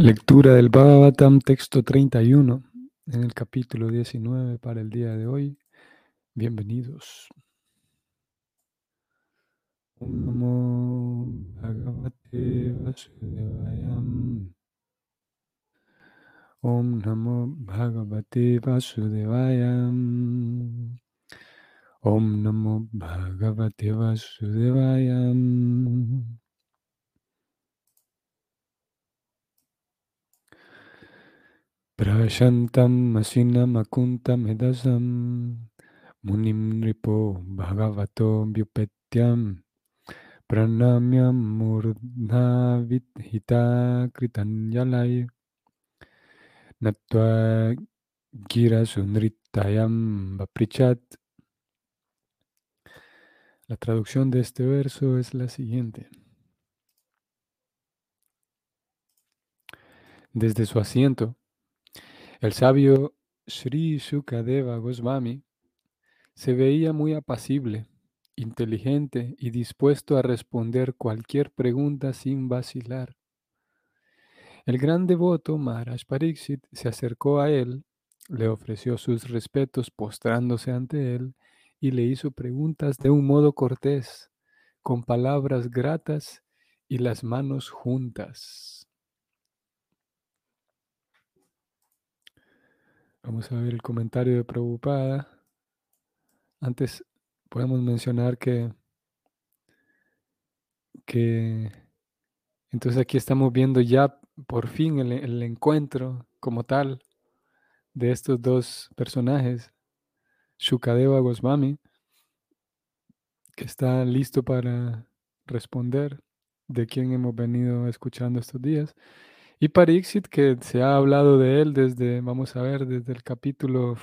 Lectura del Bhagavatam, texto 31, en el capítulo 19 para el día de hoy. Bienvenidos. Namo Bhagavate Vasudevayam. Om Namo Bhagavate Vasudevayam. Om Namo Bhagavate Vasudevayam. Prashantam Asinam Akuntam Edasam Munim Ripo Bhagavato Vyupetyam Pranamyam Murdha Hita Kritanyalai Natva Gira Sunritayam Vaprichat La traducción de este verso es la siguiente. Desde su asiento, el sabio Sri Sukadeva Goswami se veía muy apacible, inteligente y dispuesto a responder cualquier pregunta sin vacilar. El gran devoto Maharaj Pariksit se acercó a él, le ofreció sus respetos postrándose ante él y le hizo preguntas de un modo cortés, con palabras gratas y las manos juntas. Vamos a ver el comentario de Prabhupada. Antes podemos mencionar que, que entonces aquí estamos viendo ya por fin el, encuentro como tal de estos dos personajes, Shukadeva Goswami, que está listo para responder de quien hemos venido escuchando estos días, y Parixit, que se ha hablado de él desde, vamos a ver, desde el capítulo,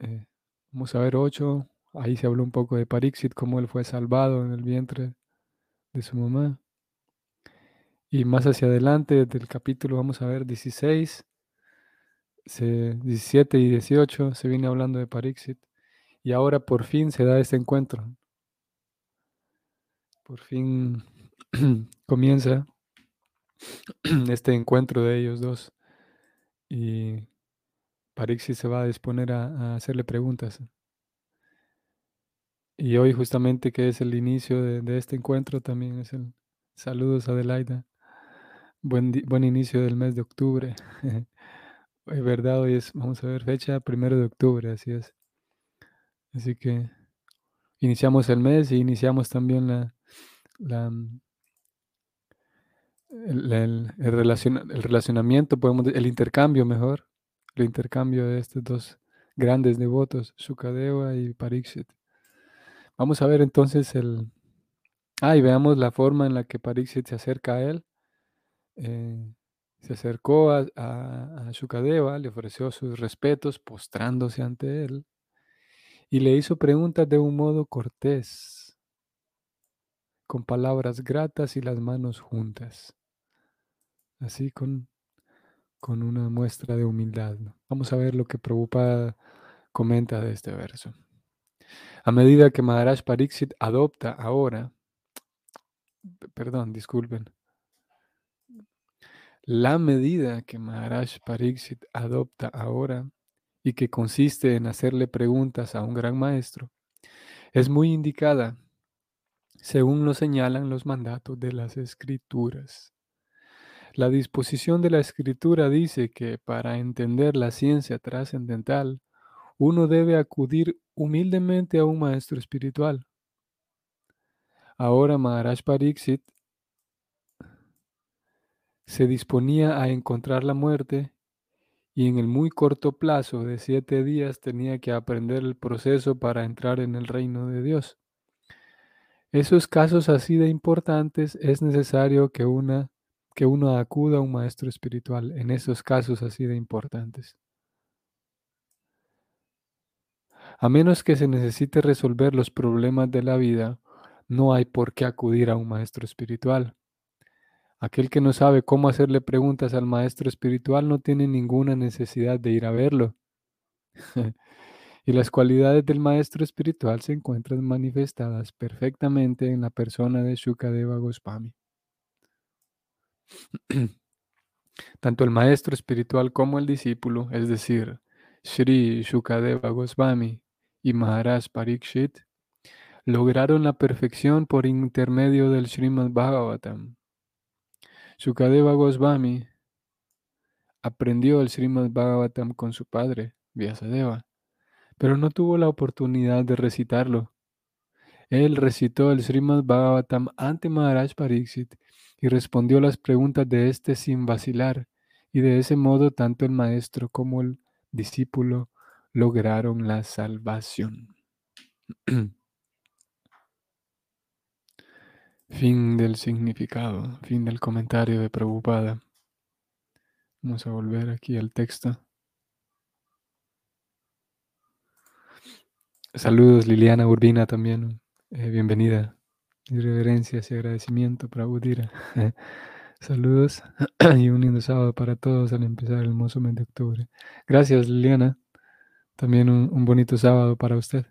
eh, vamos a ver, 8, ahí se habló un poco de Parixit, cómo él fue salvado en el vientre de su mamá. Y más hacia adelante, del capítulo, vamos a ver, 16, 17 y 18, se viene hablando de Parixit. Y ahora por fin se da este encuentro. Por fin comienza este encuentro de ellos dos. Y Parixi se va a disponer a, hacerle preguntas. Y hoy justamente que es el inicio de, este encuentro, también es el saludos Adelaida. Buen, buen inicio del mes de octubre. es verdad, hoy es, vamos a ver, fecha primero de octubre, así es. Así que iniciamos el mes y iniciamos también la, la el, el, el, relacionamiento, podemos, el intercambio mejor, el intercambio de estos dos grandes devotos, Sukadeva y Pariksit. Vamos a ver entonces el... Ah, y veamos la forma en la que Pariksit se acerca a él. Eh, se acercó a, a, a Shukadeva, le ofreció sus respetos, postrándose ante él, y le hizo preguntas de un modo cortés, con palabras gratas y las manos juntas así con, con una muestra de humildad. Vamos a ver lo que Prabhupada comenta de este verso. A medida que Maharaj Pariksit adopta ahora, perdón, disculpen, la medida que Maharaj Pariksit adopta ahora y que consiste en hacerle preguntas a un gran maestro, es muy indicada según lo señalan los mandatos de las escrituras. La disposición de la escritura dice que para entender la ciencia trascendental, uno debe acudir humildemente a un maestro espiritual. Ahora Maharaj Pariksit se disponía a encontrar la muerte y en el muy corto plazo de siete días tenía que aprender el proceso para entrar en el reino de Dios. Esos casos así de importantes es necesario que una que uno acuda a un maestro espiritual en esos casos así de importantes. A menos que se necesite resolver los problemas de la vida, no hay por qué acudir a un maestro espiritual. Aquel que no sabe cómo hacerle preguntas al maestro espiritual no tiene ninguna necesidad de ir a verlo. y las cualidades del maestro espiritual se encuentran manifestadas perfectamente en la persona de Shukadeva Goswami. Tanto el maestro espiritual como el discípulo, es decir, Sri Shukadeva Goswami y Maharaj Parikshit, lograron la perfección por intermedio del Srimad Bhagavatam. Shukadeva Goswami aprendió el Srimad Bhagavatam con su padre, Vyasadeva, pero no tuvo la oportunidad de recitarlo. Él recitó el Srimad Bhagavatam ante Maharaj Pariksit y respondió las preguntas de éste sin vacilar, y de ese modo tanto el maestro como el discípulo lograron la salvación. fin del significado, fin del comentario de Prabhupada. Vamos a volver aquí al texto. Saludos Liliana Urbina también, eh, bienvenida. Y reverencias y agradecimiento para Udira. Saludos y un lindo sábado para todos al empezar el hermoso mes de octubre. Gracias Liliana, también un bonito sábado para usted.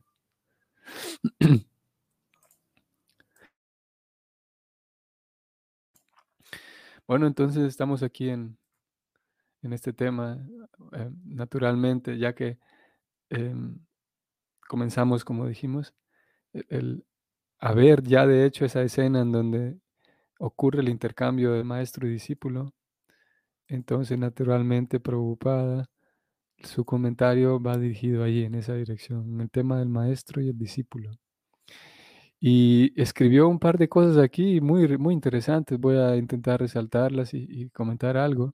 Bueno, entonces estamos aquí en, en este tema, eh, naturalmente, ya que em, comenzamos, como dijimos, e-, el, a ver ya de hecho esa escena en donde ocurre el intercambio de maestro y discípulo, entonces naturalmente preocupada, su comentario va dirigido ahí en esa dirección, en el tema del maestro y el discípulo. Y escribió un par de cosas aquí muy, muy interesantes. Voy a intentar resaltarlas y comentar algo.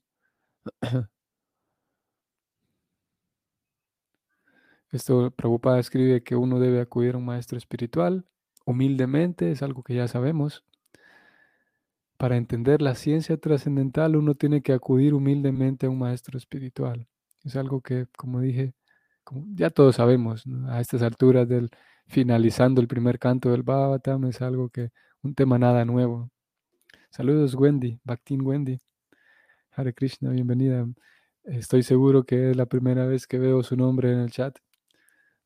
Esto Prabhupada escribe que uno debe acudir a un maestro espiritual humildemente, es algo que ya sabemos. Para entender la ciencia trascendental uno tiene que acudir humildemente a un maestro espiritual. Es algo que, como dije, ya todos sabemos, a estas alturas del finalizando el primer canto del Bhavatam es algo que, un tema nada nuevo. Saludos Wendy, Bhaktin Wendy. Hare Krishna, bienvenida. Estoy seguro que es la primera vez que veo su nombre en el chat.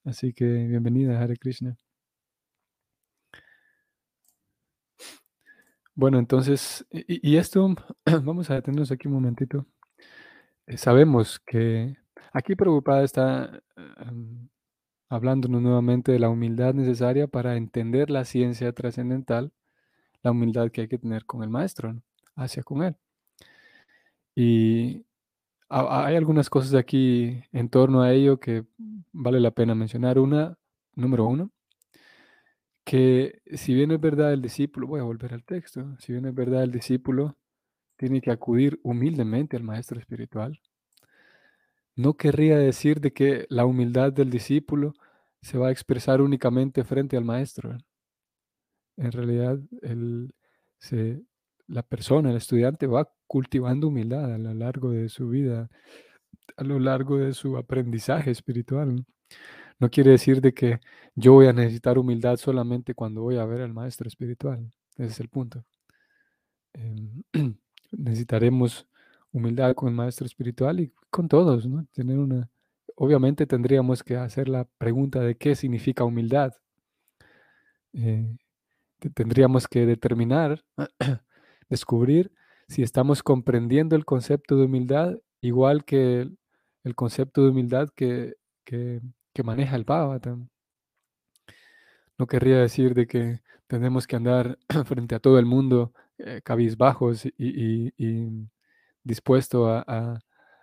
Así que bienvenida, Hare Krishna. Bueno, entonces, y, esto, vamos a detenernos aquí un momentito. Eh, sabemos que aquí preocupada está em, hablándonos nuevamente de la humildad necesaria para entender la ciencia trascendental, la humildad que hay que tener con el maestro, hacia con él. Y hay algunas cosas aquí en torno a ello que vale la pena mencionar. Una, número uno, que si bien es verdad el discípulo, voy a volver al texto, si bien es verdad el discípulo tiene que acudir humildemente al maestro espiritual, no querría decir de que la humildad del discípulo se va a expresar únicamente frente al maestro. En realidad, el, se, la persona, el estudiante, va cultivando humildad a lo largo de su vida, a lo largo de su aprendizaje espiritual. No quiere decir de que yo voy a necesitar humildad solamente cuando voy a ver al maestro espiritual. Ese es el punto. Em, necesitaremos humildad con el maestro espiritual y con todos, ¿no? Tener una, obviamente tendríamos que hacer la pregunta de qué significa humildad. Eh, tendríamos que determinar descubrir si estamos comprendiendo el concepto de humildad igual que el, concepto de humildad que, maneja el Bhagavatam. No querría decir de que tenemos que andar frente a todo el mundo eh, cabizbajos y, dispuesto a, a,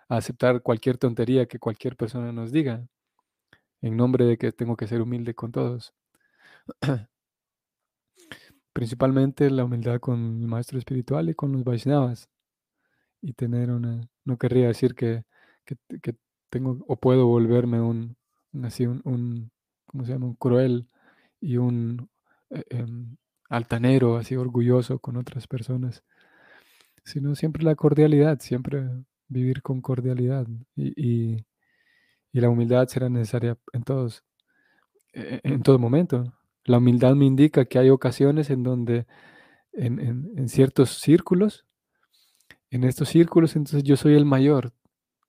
aceptar cualquier tontería que cualquier persona nos diga, en nombre de que tengo que ser humilde con todos. principalmente la humildad con el maestro espiritual y con los Vaishnavas. Y tener una, no querría decir que, que, tengo o puedo volverme un, así, un, un, ¿cómo se llama? Un cruel y un eh, em, altanero, así orgulloso con otras personas, sino siempre la cordialidad, siempre vivir con cordialidad y, y, la humildad será necesaria en todos, e, en todo momento. La humildad me indica que hay ocasiones en donde en, ciertos círculos, en estos círculos, entonces yo soy el mayor,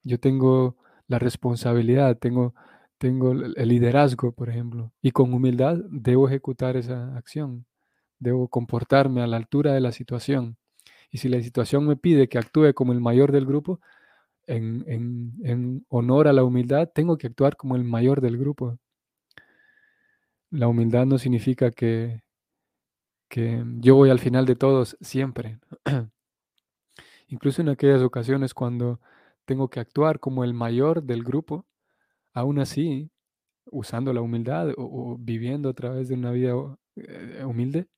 yo tengo la responsabilidad, tengo, tengo el liderazgo, por ejemplo, y con humildad debo ejecutar esa acción, debo comportarme a la altura de la situación Y si la situación me pide que actúe como el mayor del grupo, en, honor a la humildad, tengo que actuar como el mayor del grupo. La humildad no significa que, que yo voy al final de todos siempre. Incluso en aquellas ocasiones cuando tengo que actuar como el mayor del grupo, aún así, usando la humildad o, viviendo a través de una vida eh, humilde,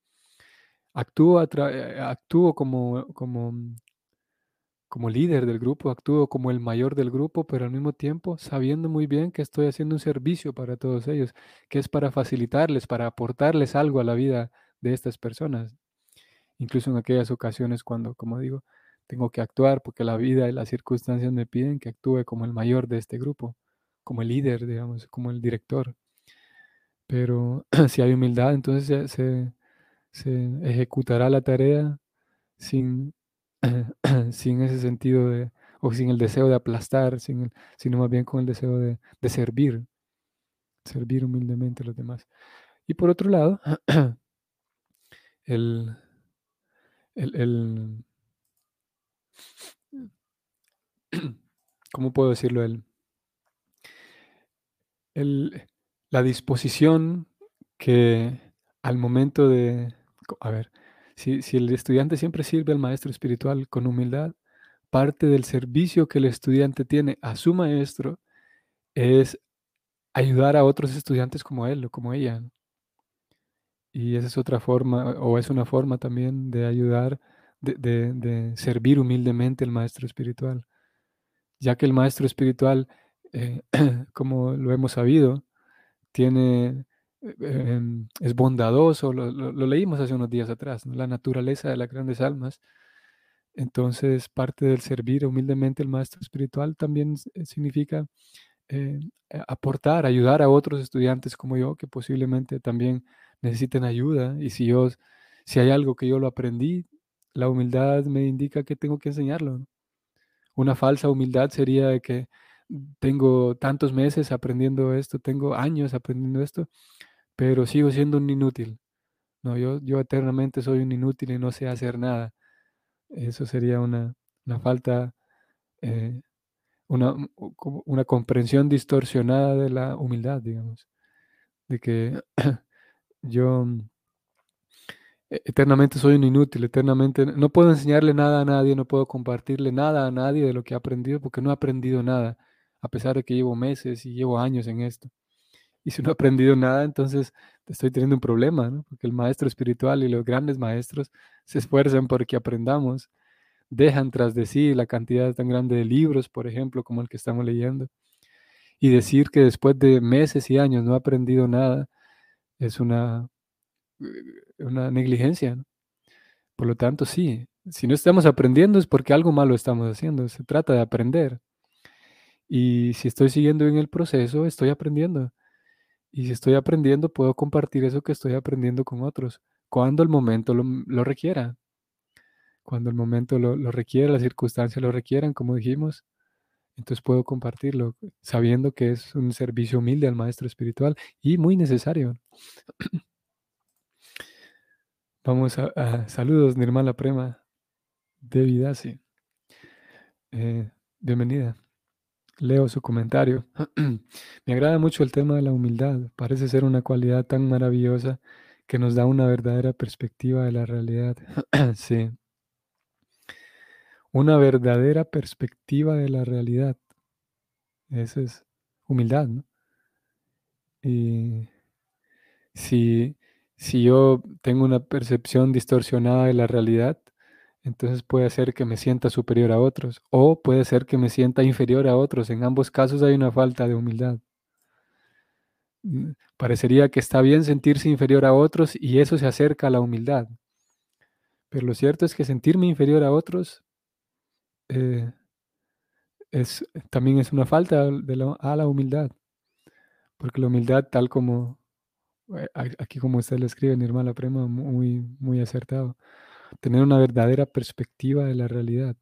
actúo, eh, actúo como, como, como líder del grupo, actúo como el mayor del grupo, pero al mismo tiempo sabiendo muy bien que estoy haciendo un servicio para todos ellos, que es para facilitarles, para aportarles algo a la vida de estas personas. Incluso en aquellas ocasiones cuando, como digo, tengo que actuar porque la vida y las circunstancias me piden que actúe como el mayor de este grupo, como el líder, digamos, como el director. Pero si hay humildad, entonces se, se ejecutará la tarea sin, sin ese sentido de, o sin el deseo de aplastar, sin sino más bien con el deseo de, servir, servir humildemente a los demás. Y por otro lado, el, el, ¿cómo puedo decirlo? El, la disposición que al momento de, a ver, si, el estudiante siempre sirve al maestro espiritual con humildad, parte del servicio que el estudiante tiene a su maestro es ayudar a otros estudiantes como él o como ella. Y esa es otra forma, o es una forma también de ayudar, de, servir humildemente al maestro espiritual. Ya que el maestro espiritual, eh, como lo hemos sabido, tiene Em, es bondadoso, lo, leímos hace unos días atrás, la naturaleza de las grandes almas. Entonces, parte del servir humildemente al maestro espiritual también eh, significa eh, aportar, ayudar a otros estudiantes como yo que posiblemente también necesiten ayuda. Y si yo, si hay algo que yo lo aprendí, la humildad me indica que tengo que enseñarlo. Una falsa humildad sería de que tengo tantos meses aprendiendo esto, tengo años aprendiendo esto, pero sigo siendo un inútil. No, yo, yo eternamente soy un inútil y no sé hacer nada. Eso sería una, falta, eh, una, una comprensión distorsionada de la humildad, digamos. De que yo e, eternamente soy un inútil, eternamente no puedo enseñarle nada a nadie, no puedo compartirle nada a nadie de lo que he aprendido porque no he aprendido nada, a pesar de que llevo meses y llevo años en esto y si no he aprendido nada, entonces estoy teniendo un problema, ¿no? Porque el maestro espiritual y los grandes maestros se esfuerzan porque aprendamos, dejan tras de sí la cantidad tan grande de libros, por ejemplo, como el que estamos leyendo, y decir que después de meses y años no ha aprendido nada es una, eh, una negligencia. ¿no? Por lo tanto, sí, si no estamos aprendiendo es porque algo malo estamos haciendo, se trata de aprender. Y si estoy siguiendo en el proceso, estoy aprendiendo. Y si estoy aprendiendo, puedo compartir eso que estoy aprendiendo con otros, cuando el momento lo, requiera. Cuando el momento lo, requiera, las circunstancias lo requieran, como dijimos, entonces puedo compartirlo, sabiendo que es un servicio humilde al maestro espiritual y muy necesario. Vamos a, saludos, Nirmala Prema de Vidasi. Eh, bienvenida. Leo su comentario. Me agrada mucho el tema de la humildad. Parece ser una cualidad tan maravillosa que nos da una verdadera perspectiva de la realidad. sí. Una verdadera perspectiva de la realidad. Esa es humildad, ¿no? Y si, si yo tengo una percepción distorsionada de la realidad, entonces puede ser que me sienta superior a otros o puede ser que me sienta inferior a otros. En ambos casos hay una falta de humildad. Mm, parecería que está bien sentirse inferior a otros y eso se acerca a la humildad. Pero lo cierto es que sentirme inferior a otros eh, es, también es una falta de a la humildad. Porque la humildad, tal como eh, aquí como usted lo escribe, hermana Prema, muy, muy acertado tener una verdadera perspectiva de la realidad.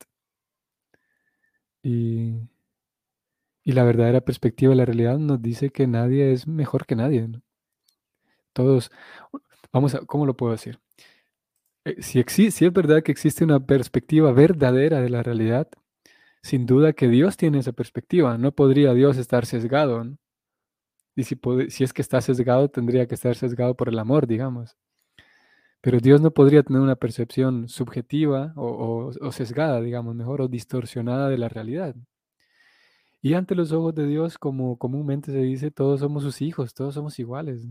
Y, la verdadera perspectiva de la realidad nos dice que nadie es mejor que nadie. Todos, vamos a, ¿cómo lo puedo decir? eh, si, exi- si es verdad que existe una perspectiva verdadera de la realidad, sin duda que Dios tiene esa perspectiva. No podría Dios estar sesgado, ¿no? Y si, si es que está sesgado, tendría que estar sesgado por el amor, digamos. Pero Dios no podría tener una percepción subjetiva o, sesgada, digamos, mejor, o distorsionada de la realidad. Y ante los ojos de Dios, como comúnmente se dice, todos somos sus hijos, todos somos iguales.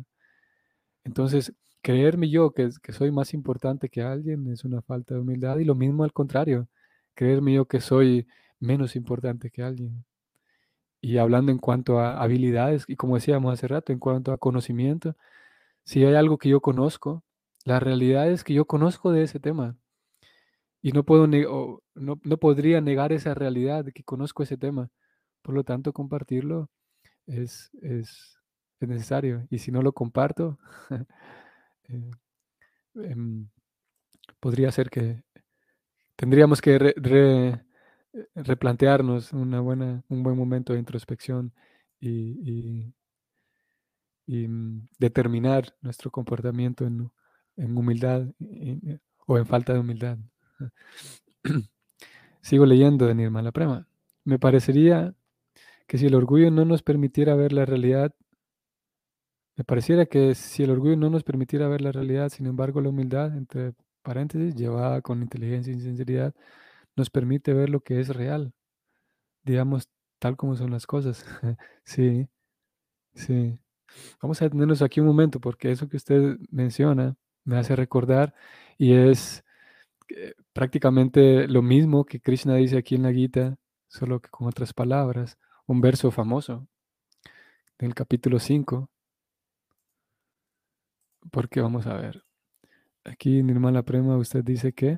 Entonces, creerme yo que, que soy más importante que alguien es una falta de humildad y lo mismo al contrario, creerme yo que soy menos importante que alguien. Y hablando en cuanto a habilidades, y como decíamos hace rato, en cuanto a conocimiento, si hay algo que yo conozco, la realidad es que yo conozco de ese tema y no puedo no, no podría negar esa realidad que conozco ese tema. Por lo tanto, compartirlo es, es, es necesario. Y si no lo comparto, eh, em, podría ser que tendríamos que re- re- replantearnos una buena, un buen momento de introspección y, y- y, mm, determinar nuestro comportamiento en, en humildad y- y- o en falta de humildad. Sigo leyendo de Nirmala Prema. Me parecería que si el orgullo no nos permitiera ver la realidad, me pareciera que si el orgullo no nos permitiera ver la realidad, sin embargo la humildad, entre paréntesis, llevada con inteligencia y sinceridad, nos permite ver lo que es real, digamos, tal como son las cosas. Sí, sí. Vamos a detenernos aquí un momento porque eso que usted menciona me hace recordar y es eh, prácticamente lo mismo que Krishna dice aquí en la Gita, solo que con otras palabras, un verso famoso del capítulo 5, porque vamos a ver, aquí Nirmala Prema usted dice que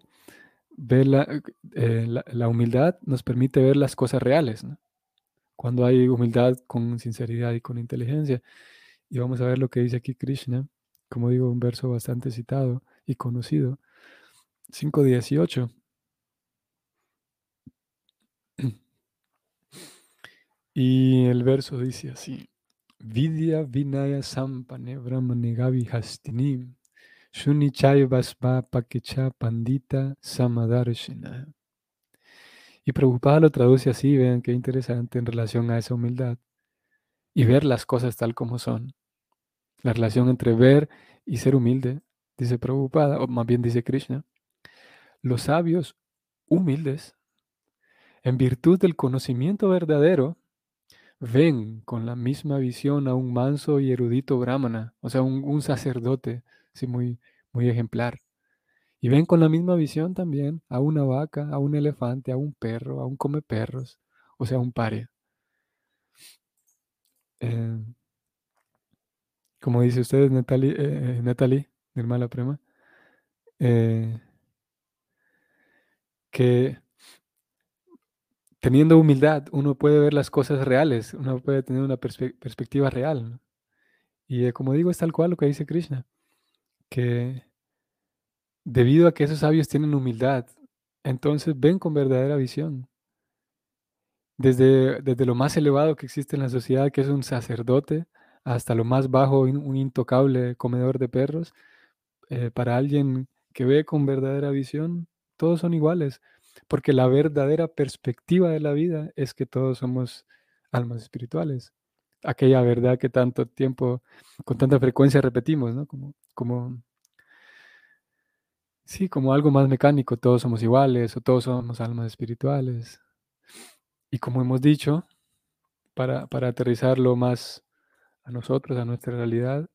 ve la, eh, la, la humildad nos permite ver las cosas reales. Cuando hay humildad con sinceridad y con inteligencia. Y vamos a ver lo que dice aquí Krishna, como digo, un verso bastante citado y conocido, 5.18. Y el verso dice así, Vidya Vinaya Sampane Brahmane Gavi Hastinim Shunichai Vaspa Pakecha Pandita Samadarshina. Y Prabhupada lo traduce así, vean qué interesante en relación a esa humildad y ver las cosas tal como son. La relación entre ver y ser humilde, dice Prabhupada, o más bien dice Krishna. Los sabios humildes, en virtud del conocimiento verdadero, ven con la misma visión a un manso y erudito brahmana, o sea, un, un sacerdote, sí, muy, muy ejemplar. Y ven con la misma visión también a una vaca, a un elefante, a un perro, a un come perros, o sea, un paria. Eh, como dice usted, Natalie, eh, Natalie, Nirmala Prema, eh, que teniendo humildad uno puede ver las cosas reales, uno puede tener una perspe- perspectiva real. Y eh, como digo, es tal cual lo que dice Krishna, que debido a que esos sabios tienen humildad, entonces ven con verdadera visión. Desde, desde lo más elevado que existe en la sociedad, que es un sacerdote, hasta lo más bajo, un, intocable comedor de perros, eh, para alguien que ve con verdadera visión, todos son iguales, porque la verdadera perspectiva de la vida es que todos somos almas espirituales. Aquella verdad que tanto tiempo, con tanta frecuencia repetimos, ¿no? Como, como, sí, como algo más mecánico, todos somos iguales o todos somos almas espirituales. Y como hemos dicho, para, para aterrizarlo más a nosotros, a nuestra realidad,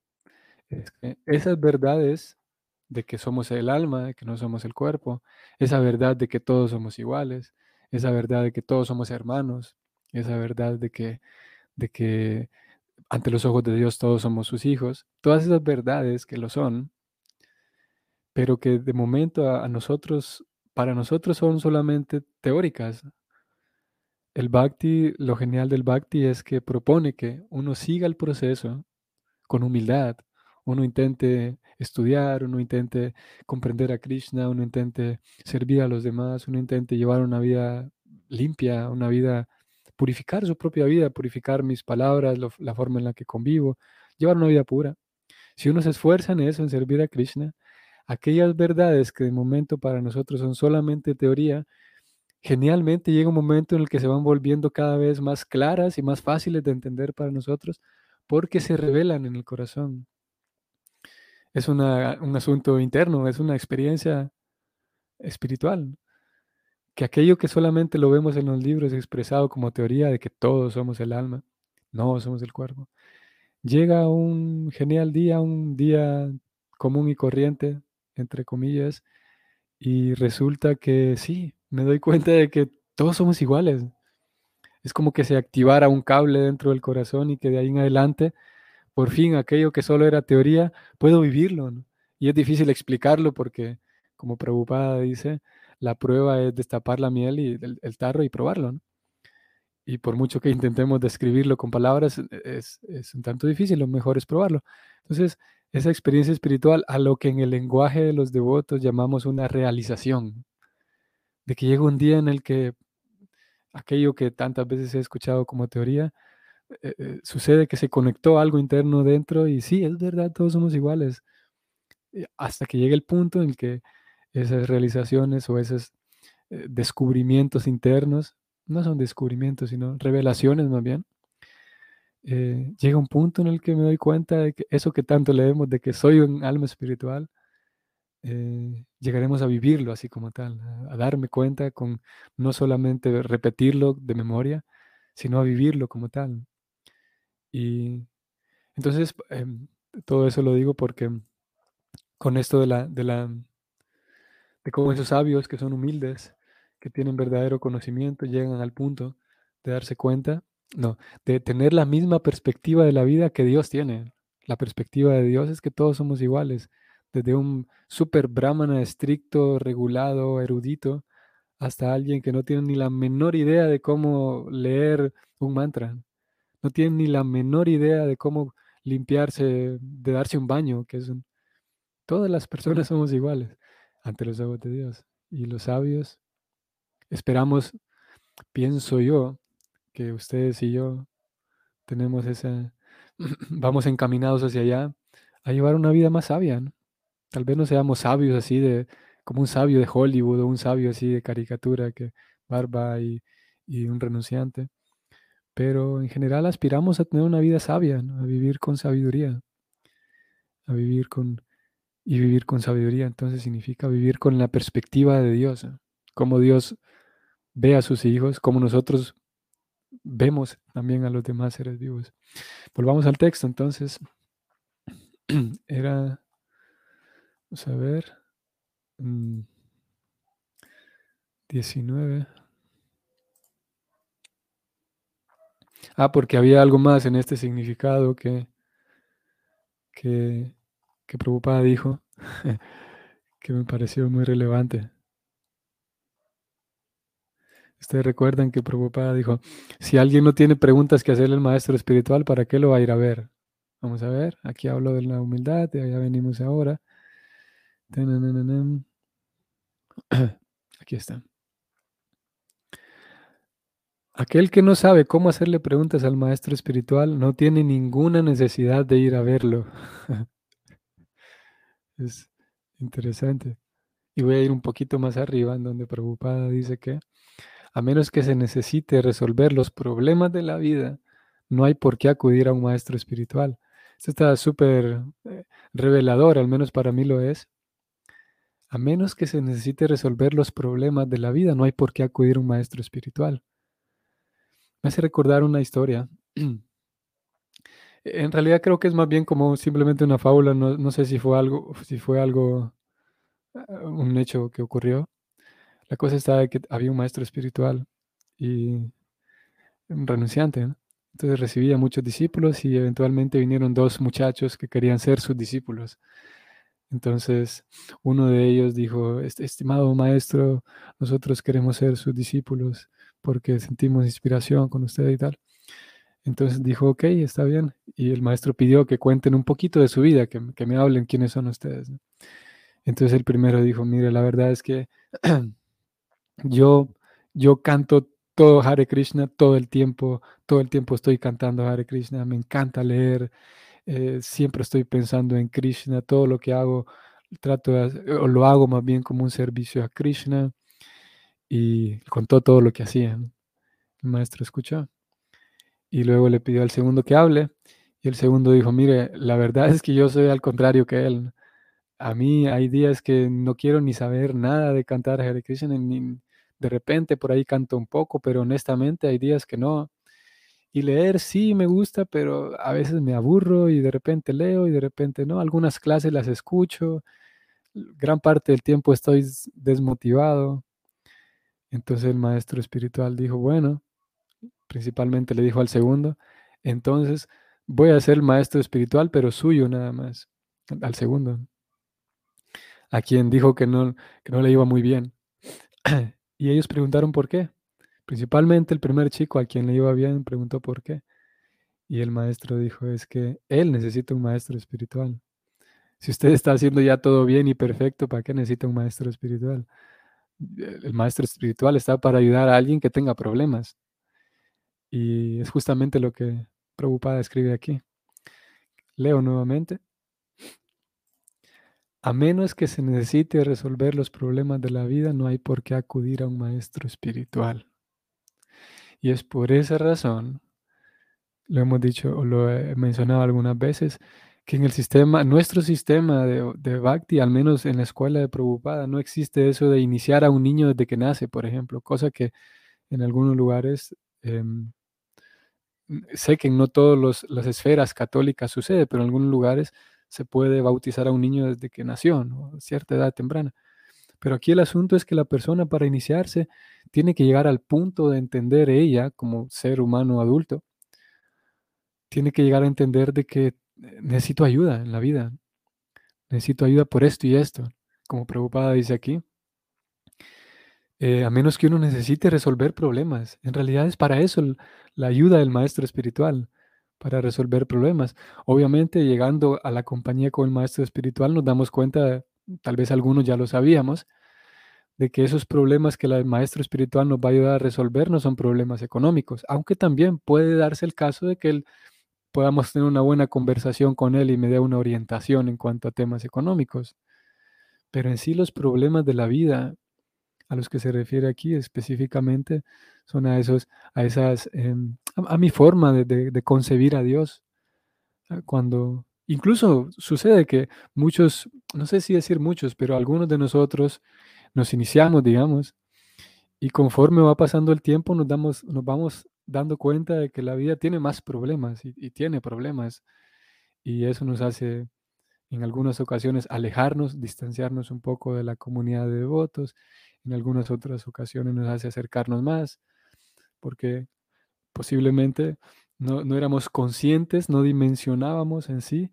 es que esas verdades de que somos el alma, de que no somos el cuerpo, esa verdad de que todos somos iguales, esa verdad de que todos somos hermanos, esa verdad de que, de que ante los ojos de Dios todos somos sus hijos, todas esas verdades que lo son, pero que de momento a, a nosotros, para nosotros son solamente teóricas. El bhakti, lo genial del bhakti es que propone que uno siga el proceso con humildad, uno intente estudiar, uno intente comprender a Krishna, uno intente servir a los demás, uno intente llevar una vida limpia, una vida, purificar su propia vida, purificar mis palabras, la forma en la que convivo, llevar una vida pura. Si uno se esfuerza en eso, en servir a Krishna, aquellas verdades que de momento para nosotros son solamente teoría, genialmente llega un momento en el que se van volviendo cada vez más claras y más fáciles de entender para nosotros porque se revelan en el corazón. Es un asunto interno, es una experiencia espiritual. Que aquello que solamente lo vemos en los libros expresado como teoría de que todos somos el alma, no somos el cuerpo. Llega un genial día, un día común y corriente, entre comillas, y resulta que sí, me doy cuenta de que todos somos iguales. Es como que se activara un cable dentro del corazón y que de ahí en adelante, por fin, aquello que solo era teoría, puedo vivirlo. Y es difícil explicarlo porque, como Prabhupada dice, la prueba es destapar la miel y el, tarro y probarlo. Y por mucho que intentemos describirlo con palabras, e, es, es un tanto difícil, lo mejor es probarlo. Entonces, esa experiencia espiritual a lo que en el lenguaje de los devotos llamamos una realización, de que llega un día en el que aquello que tantas veces he escuchado como teoría, eh, eh, sucede que se conectó algo interno dentro y sí, es verdad, todos somos iguales, hasta que llega el punto en que esas realizaciones o esos eh, descubrimientos internos, no son descubrimientos, sino revelaciones más bien, llega un punto en el que me doy cuenta de que eso que tanto leemos de que soy un alma espiritual, llegaremos a vivirlo así como tal, a, darme cuenta con no solamente repetirlo de memoria, sino a vivirlo como tal. Y entonces, em, todo eso lo digo porque con esto de la, de la, de cómo esos sabios que son humildes, que tienen verdadero conocimiento, llegan al punto de darse cuenta, no, de tener la misma perspectiva de la vida que Dios tiene. La perspectiva de Dios es que todos somos iguales desde un super brahmana estricto, regulado, erudito, hasta alguien que no tiene ni la menor idea de cómo leer un mantra, no tiene ni la menor idea de cómo limpiarse, de darse un baño, que es un... Todas las personas somos iguales ante los ojos de Dios. Y los sabios, esperamos, pienso yo, que ustedes y yo tenemos esa, vamos encaminados hacia allá, a llevar una vida más sabia, ¿no? Tal vez no seamos sabios así de, como un sabio de Hollywood o un sabio así de caricatura, que barba y, un renunciante. Pero en general aspiramos a tener una vida sabia, a vivir con sabiduría, a vivir con, y vivir con sabiduría. Entonces significa vivir con la perspectiva de Dios, como Dios ve a sus hijos, como nosotros vemos también a los demás seres vivos. Volvamos al texto entonces. Era Vamos a ver. 19. Mm, ah, porque había algo más en este significado que, que, que Prabhupada dijo, que me pareció muy relevante. Ustedes recuerdan que Prabhupada dijo, si alguien no tiene preguntas que hacerle al maestro espiritual, ¿para qué lo va a ir a ver? Vamos a ver, aquí hablo de la humildad, de allá venimos ahora. Aquí está. Aquel que no sabe cómo hacerle preguntas al maestro espiritual no tiene ninguna necesidad de ir a verlo. es interesante. Y voy a ir un poquito más arriba, en donde Prabhupada dice que a menos que se necesite resolver los problemas de la vida, no hay por qué acudir a un maestro espiritual. Esto está súper eh, revelador, al menos para mí lo es, a menos que se necesite resolver los problemas de la vida, no hay por qué acudir a un maestro espiritual. Me hace recordar una historia. En realidad creo que es más bien como simplemente una fábula, no, sé si fue algo, si fue algo, ah, un hecho que ocurrió. La cosa está que había un maestro espiritual y un renunciante, Entonces recibía muchos discípulos y eventualmente vinieron dos muchachos que querían ser sus discípulos. Entonces, uno de ellos dijo, estimado maestro, nosotros queremos ser sus discípulos porque sentimos inspiración con usted y tal. Entonces dijo, ok, está bien. Y el maestro pidió que cuenten un poquito de su vida, que, me hablen quiénes son ustedes. Entonces el primero dijo, mire, la verdad es que yo, yo canto todo Hare Krishna todo el tiempo, todo el tiempo estoy cantando Hare Krishna, me encanta leer, eh, siempre estoy pensando en Krishna, todo lo que hago trato o lo hago más bien como un servicio a Krishna y contó todo lo que hacía. El maestro escuchó y luego le pidió al segundo que hable y el segundo dijo, mire, la verdad es que yo soy al contrario que él. A mí hay días que no quiero ni saber nada de cantar Hare Krishna, ni, de repente por ahí canto un poco, pero honestamente hay días que no. Y leer sí me gusta, pero a veces me aburro y de repente leo y de repente no. Algunas clases las escucho, gran parte del tiempo estoy desmotivado. Entonces el maestro espiritual dijo, bueno, principalmente le dijo al segundo, entonces voy a ser maestro espiritual, pero suyo nada más, al segundo, a quien dijo que no, que no le iba muy bien. y ellos preguntaron por qué. Principalmente el primer chico a quien le iba bien preguntó por qué. Y el maestro dijo, es que él necesita un maestro espiritual. Si usted está haciendo ya todo bien y perfecto, ¿para qué necesita un maestro espiritual? El maestro espiritual está para ayudar a alguien que tenga problemas. Y es justamente lo que Prabhupada escribe aquí. Leo nuevamente. A menos que se necesite resolver los problemas de la vida, no hay por qué acudir a un maestro espiritual. Y es por esa razón, lo hemos dicho o lo he mencionado algunas veces, que en el sistema, nuestro sistema de, de, Bhakti, al menos en la escuela de Prabhupada, no existe eso de iniciar a un niño desde que nace, por ejemplo, cosa que en algunos lugares em, sé que no todas las esferas católicas sucede, pero en algunos lugares se puede bautizar a un niño desde que nació, a cierta edad temprana. Pero aquí el asunto es que la persona para iniciarse tiene que llegar al punto de entender ella como ser humano adulto, tiene que llegar a entender de que eh, necesito ayuda en la vida, necesito ayuda por esto y esto, como preocupada dice aquí. Eh, a menos que uno necesite resolver problemas. En realidad es para eso la ayuda del maestro espiritual, para resolver problemas. Obviamente, llegando a la compañía con el maestro espiritual, nos damos cuenta, tal vez algunos ya lo sabíamos, de que esos problemas que el maestro espiritual nos va a ayudar a resolver no son problemas económicos, aunque también puede darse el caso de que él, podamos tener una buena conversación con él y me dé una orientación en cuanto a temas económicos. Pero en sí los problemas de la vida a los que se refiere aquí específicamente son a esos, a esas, em, a, mi forma de, concebir a Dios. Cuando incluso sucede que muchos, no sé si decir muchos, pero algunos de nosotros nos iniciamos, digamos, y conforme va pasando el tiempo nos, damos, nos vamos dando cuenta de que la vida tiene más problemas y tiene problemas. Y eso nos hace en algunas ocasiones alejarnos, distanciarnos un poco de la comunidad de devotos en algunas otras ocasiones nos hace acercarnos más, porque posiblemente no, éramos conscientes, no dimensionábamos en sí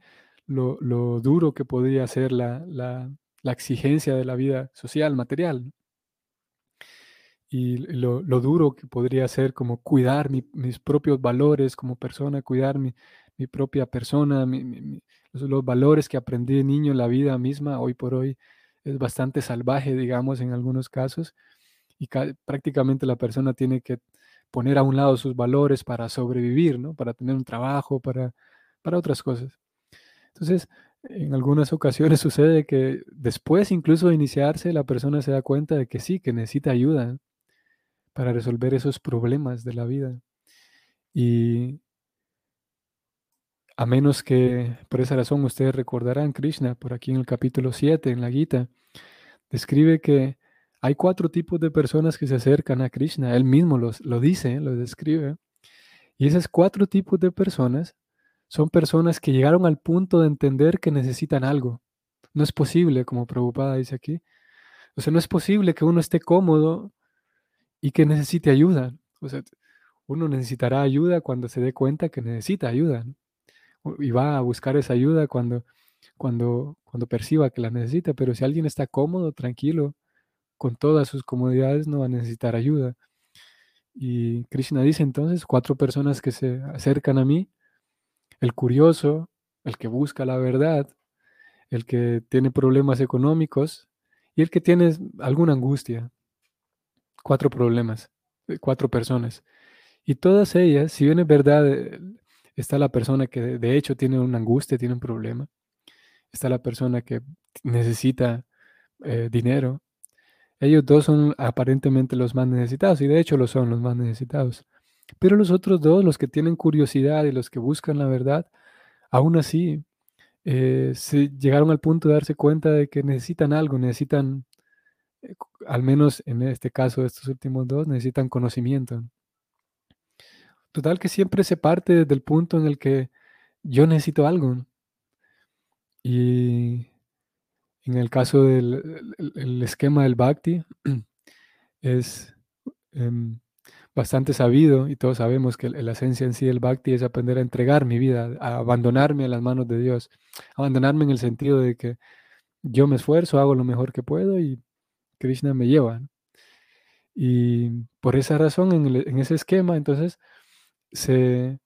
lo, duro que podría ser la, exigencia de la vida social, material. Y lo, duro que podría ser como cuidar mis propios valores como persona, cuidar mi, propia persona, los, los, valores que aprendí de niño la vida misma, hoy por hoy es bastante salvaje, digamos, en algunos casos, y prácticamente la persona tiene que poner a un lado sus valores para sobrevivir, ¿no? Para tener un trabajo, para, para otras cosas. Entonces, en algunas ocasiones sucede que después incluso de iniciarse, la persona se da cuenta de que sí, que necesita ayuda para resolver esos problemas de la vida. Y a menos que, por esa razón, ustedes recordarán, Krishna, por aquí en el capítulo 7, en la Gita, describe que hay cuatro tipos de personas que se acercan a Krishna. Él mismo los, lo dice, lo describe. Y esos cuatro tipos de personas son personas que llegaron al punto de entender que necesitan algo. No es posible, como Prabhupada dice aquí. O sea, no es posible que uno esté cómodo y que necesite ayuda. O sea, uno necesitará ayuda cuando se dé cuenta que necesita ayuda y va a buscar esa ayuda cuando, cuando, cuando perciba que la necesita, pero si alguien está cómodo, tranquilo, con todas sus comodidades, no va a necesitar ayuda. Y Krishna dice entonces, cuatro personas que se acercan a mí, el curioso, el que busca la verdad, el que tiene problemas económicos y el que tiene alguna angustia. Cuatro problemas, eh, cuatro personas. Y todas ellas, si bien es verdad, está la persona que de hecho tiene una angustia, tiene un problema. está la persona que necesita eh, dinero. Ellos dos son aparentemente los más necesitados y de hecho lo son los más necesitados. Pero los otros dos, los que tienen curiosidad y los que buscan la verdad, aún así eh, se llegaron al punto de darse cuenta de que necesitan algo, necesitan, eh, al menos en este caso estos últimos dos, necesitan conocimiento. Total que siempre se parte desde el punto en el que yo necesito algo. Y en el caso del esquema del Bhakti, es em, bastante sabido y todos sabemos que la esencia en sí del Bhakti es aprender a entregar mi vida, a abandonarme a las manos de Dios. Abandonarme en el sentido de que yo me esfuerzo, hago lo mejor que puedo y Krishna me lleva. Y por esa razón, en, ese esquema, entonces, se,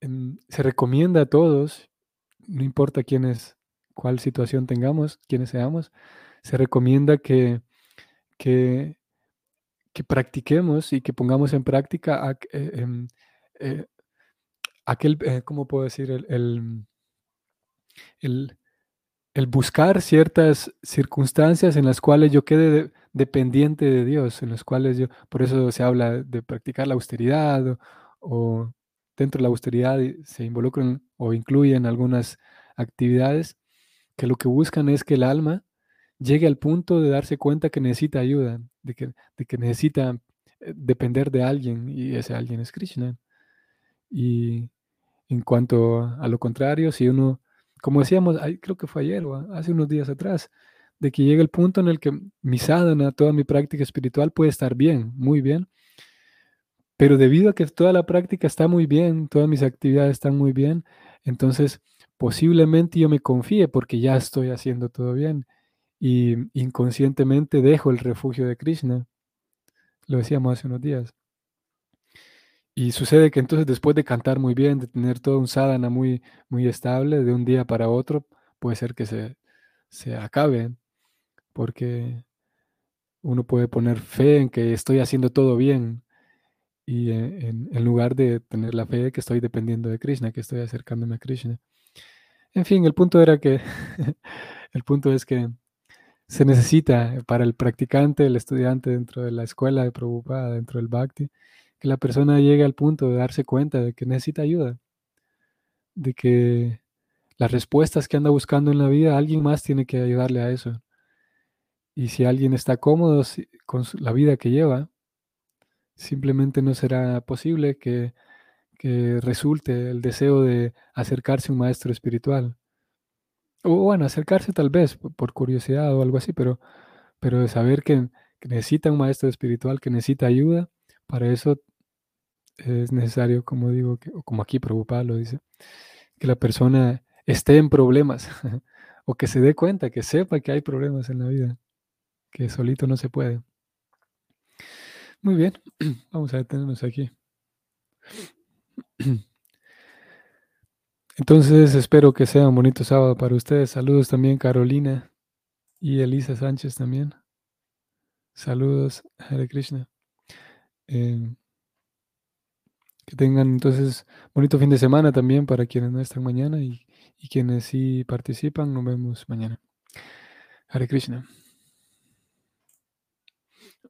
em, se recomienda a todos, no importa quiénes cuál situación tengamos, quienes seamos, se recomienda que, que, practiquemos y que pongamos en práctica eh, em, eh, aquel, eh, ¿cómo puedo decir? El, el, buscar ciertas circunstancias en las cuales yo quede dependiente de Dios, en las cuales yo, por eso se habla de practicar la austeridad o dentro de la austeridad se involucran o incluyen algunas actividades que lo que buscan es que el alma llegue al punto de darse cuenta que necesita ayuda, de que, necesita eh, depender de alguien y ese alguien es Krishna. Y en cuanto a lo contrario, si uno, como decíamos, creo que fue ayer o hace unos días atrás, de que llega el punto en el que mi sadhana, toda mi práctica espiritual puede estar bien, muy bien, pero debido a que toda la práctica está muy bien, todas mis actividades están muy bien, entonces posiblemente yo me confíe porque ya estoy haciendo todo bien y inconscientemente dejo el refugio de Krishna. Lo decíamos hace unos días. Y sucede que entonces después de cantar muy bien, de tener todo un sadhana muy, muy estable, de un día para otro, puede ser que se, se acabe, porque uno puede poner fe en que estoy haciendo todo bien, y en, en, lugar de tener la fe de que estoy dependiendo de Krishna, que estoy acercándome a Krishna. En fin, el punto era que, el punto es que se necesita para el practicante, el estudiante dentro de la escuela de Prabhupada, dentro del Bhakti, que la persona llegue al punto de darse cuenta de que necesita ayuda, de que las respuestas que anda buscando en la vida, alguien más tiene que ayudarle a eso. Y si alguien está cómodo con la vida que lleva, simplemente no será posible que que resulte el deseo de acercarse a un maestro espiritual. O bueno, acercarse tal vez por, curiosidad o algo así, pero, pero de saber que, necesita un maestro espiritual, que necesita ayuda, para eso es necesario, como digo, o como aquí Prabhupada lo dice, que la persona esté en problemas o que se dé cuenta, que sepa que hay problemas en la vida, que solito no se puede. Muy bien, vamos a detenernos aquí. Entonces espero que sea un bonito sábado para ustedes. Saludos también Carolina y Elisa Sánchez también. Saludos, Hare Krishna. Em, que tengan entonces bonito fin de semana también para quienes no están mañana y, y quienes sí participan. Nos vemos mañana. Hare Krishna.